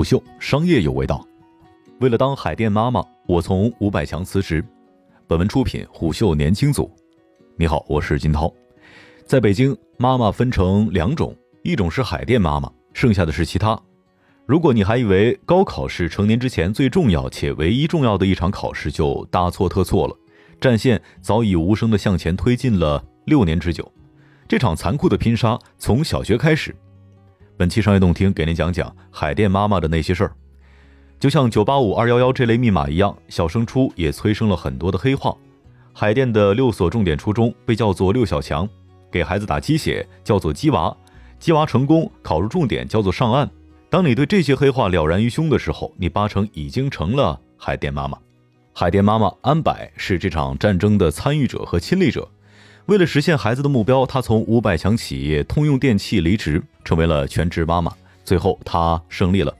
虎嗅，商业有味道。为了当海淀妈妈，我从五百强辞职。本文出品虎嗅年轻组。你好，我是金涛。在北京，妈妈分成两种，一种是海淀妈妈，剩下的是其他。如果你还以为高考是成年之前最重要且唯一重要的一场考试，就大错特错了。战线早已无声地向前推进了六年之久。这场残酷的拼杀从小学开始。本期商业动听给您讲讲海淀妈妈的那些事儿。就像九八五二幺幺这类密码一样，小升初也催生了很多的黑话。海淀的六所重点初中被叫做六小强，给孩子打鸡血叫做鸡娃，鸡娃成功考入重点叫做上岸。当你对这些黑话了然于胸的时候，你八成已经成了海淀妈妈。海淀妈妈安柏是这场战争的参与者和亲历者。为了实现孩子的目标，她从五百强企业通用电气离职，成为了全职妈妈。最后，她胜利了。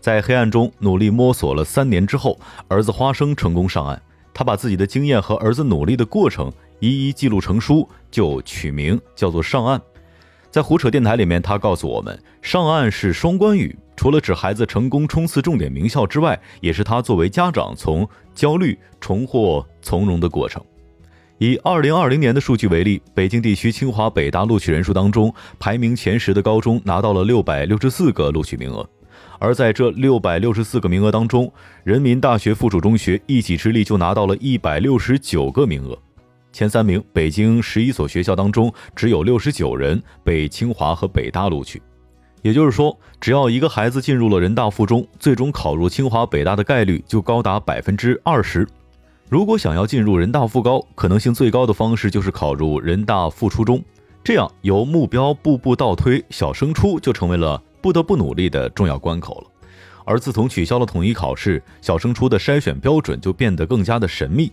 在黑暗中努力摸索了三年之后，儿子花生成功上岸。他把自己的经验和儿子努力的过程一一记录成书，就取名叫做《上岸》。在胡扯电台里面，他告诉我们，上岸是双关语，除了指孩子成功冲刺重点名校之外，也是他作为家长从焦虑重获从容的过程。以二零二零年的数据为例，北京地区清华北大录取人数当中，排名前十的高中拿到了六百六十四个录取名额。而在这六百六十四个名额当中，人民大学附属中学一己之力就拿到了一百六十九个名额，前三名北京十一所学校当中，只有六十九人被清华和北大录取。也就是说，只要一个孩子进入了人大附中，最终考入清华北大的概率就高达百分之二十。如果想要进入人大附高，可能性最高的方式就是考入人大附初中，这样由目标步步倒推，小升初就成为了。不得不努力的重要关口了，而自从取消了统一考试，小升初的筛选标准就变得更加的神秘。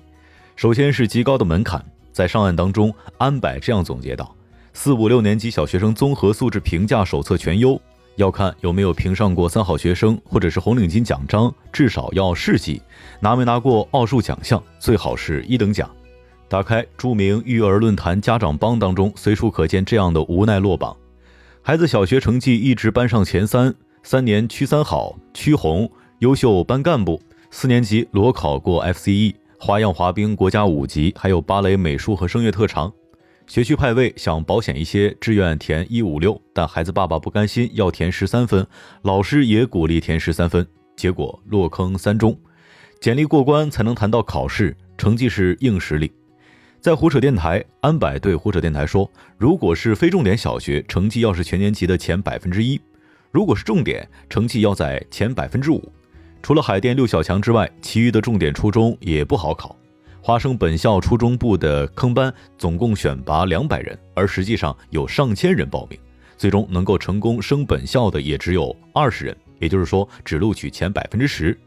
首先是极高的门槛，在上岸当中，安柏这样总结道：四五六年级小学生综合素质评价手册全优，要看有没有评上过三好学生或者是红领巾奖章，至少要市级，拿没拿过奥数奖项，最好是一等奖。打开著名育儿论坛家长帮当中，随处可见这样的无奈落榜。孩子小学成绩一直班上前三，三年区三好、区红、优秀班干部。四年级裸考过 FCE，花样滑冰国家五级，还有芭蕾、美术和声乐特长。学区派位想保险一些，志愿填一五六，但孩子爸爸不甘心，要填十三分，老师也鼓励填十三分，结果落坑三中。简历过关才能谈到考试，成绩是硬实力。在胡扯电台，安柏对胡扯电台说：“如果是非重点小学，成绩要是全年级的前百分之一；如果是重点，成绩要在前百分之五。除了海淀六小强之外，其余的重点初中也不好考。华生本校初中部的坑班总共选拔两百人，而实际上有上千人报名，最终能够成功升本校的也只有二十人，也就是说，只录取前百分之十。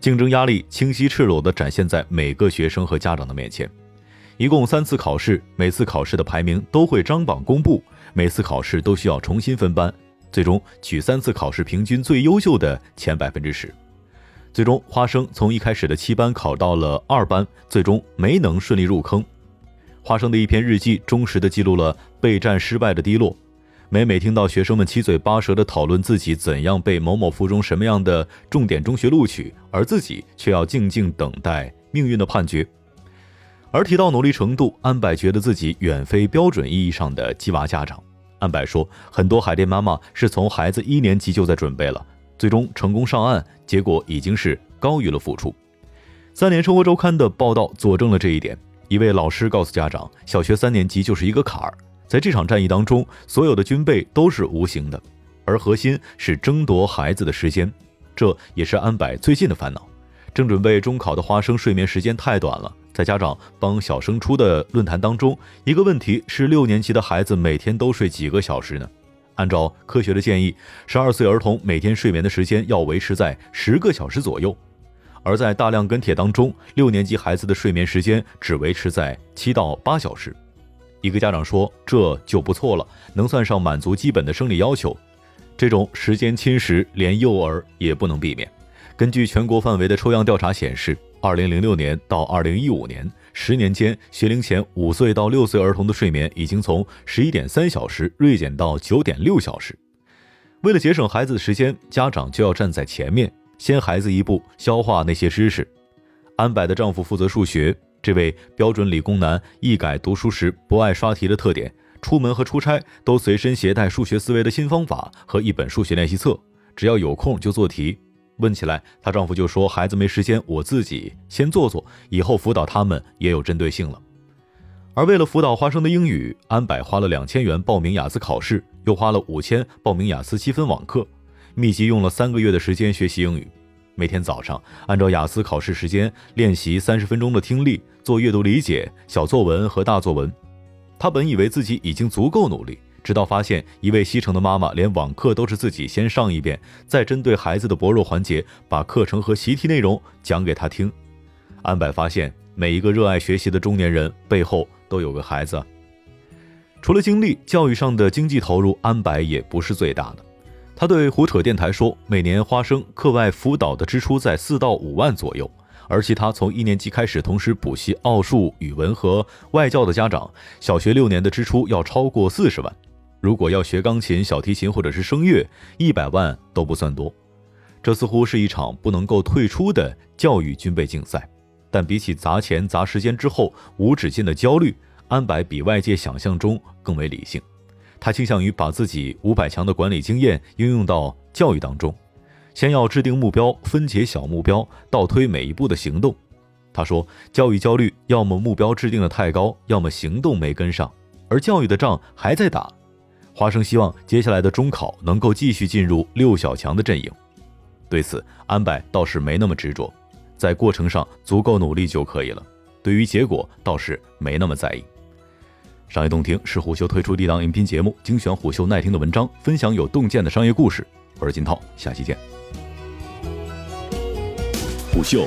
竞争压力清晰赤裸地展现在每个学生和家长的面前。”一共三次考试，每次考试的排名都会张榜公布，每次考试都需要重新分班，最终取三次考试平均最优秀的前百分之十。最终，花生从一开始的七班考到了二班，最终没能顺利入坑。花生的一篇日记，忠实的记录了备战失败的低落。每每听到学生们七嘴八舌的讨论自己怎样被某某附中什么样的重点中学录取，而自己却要静静等待命运的判决。而提到努力程度，安柏觉得自己远非标准意义上的鸡娃家长。安柏说，很多海淀妈妈是从孩子一年级就在准备了，最终成功上岸，结果已经是高于了付出。三联生活周刊的报道佐证了这一点。一位老师告诉家长，小学三年级就是一个坎儿，在这场战役当中，所有的军备都是无形的，而核心是争夺孩子的时间，这也是安柏最近的烦恼。正准备中考的花生，睡眠时间太短了。在家长帮小升初的论坛当中，一个问题是六年级的孩子每天都睡几个小时呢？按照科学的建议，十二岁儿童每天睡眠的时间要维持在十个小时左右，而在大量跟帖当中，六年级孩子的睡眠时间只维持在七到八小时。一个家长说：“这就不错了，能算上满足基本的生理要求。”这种时间侵蚀，连幼儿也不能避免。根据全国范围的抽样调查显示。二零零六年到二零一五年十年间，学龄前五岁到六岁儿童的睡眠已经从十一点三小时锐减到九点六小时。为了节省孩子的时间，家长就要站在前面，先孩子一步消化那些知识。安柏的丈夫负责数学，这位标准理工男一改读书时不爱刷题的特点，出门和出差都随身携带数学思维的新方法和一本数学练习册，只要有空就做题。问起来，她丈夫就说：“孩子没时间，我自己先做做，以后辅导他们也有针对性了。”而为了辅导花生的英语，安柏花了两千元报名雅思考试，又花了五千报名雅思七分网课，密集用了三个月的时间学习英语。每天早上按照雅思考试时间练习三十分钟的听力，做阅读理解、小作文和大作文。他本以为自己已经足够努力，直到发现一位西城的妈妈连网课都是自己先上一遍，再针对孩子的薄弱环节把课程和习题内容讲给他听。安柏发现，每一个热爱学习的中年人背后都有个孩子。除了精力，教育上的经济投入，安柏也不是最大的。他对胡扯电台说：“每年花生课外辅导的支出在四到五万左右，而其他从一年级开始同时补习奥数、语文和外教的家长，小学六年的支出要超过四十万。如果要学钢琴、小提琴或者是声乐，一百万都不算多。这似乎是一场不能够退出的教育军备竞赛。但比起砸钱砸时间之后无止境的焦虑，安柏比外界想象中更为理性。”他倾向于把自己五百强的管理经验应用到教育当中，先要制定目标，分解小目标，倒推每一步的行动。他说，教育焦虑要么目标制定的太高，要么行动没跟上，而教育的仗还在打。华生希望接下来的中考能够继续进入六小强的阵营。对此，安柏倒是没那么执着，在过程上足够努力就可以了。对于结果倒是没那么在意。商业洞听是虎嗅推出的一档音频节目，精选虎嗅耐听的文章，分享有洞见的商业故事。我是金涛，下期见。虎嗅，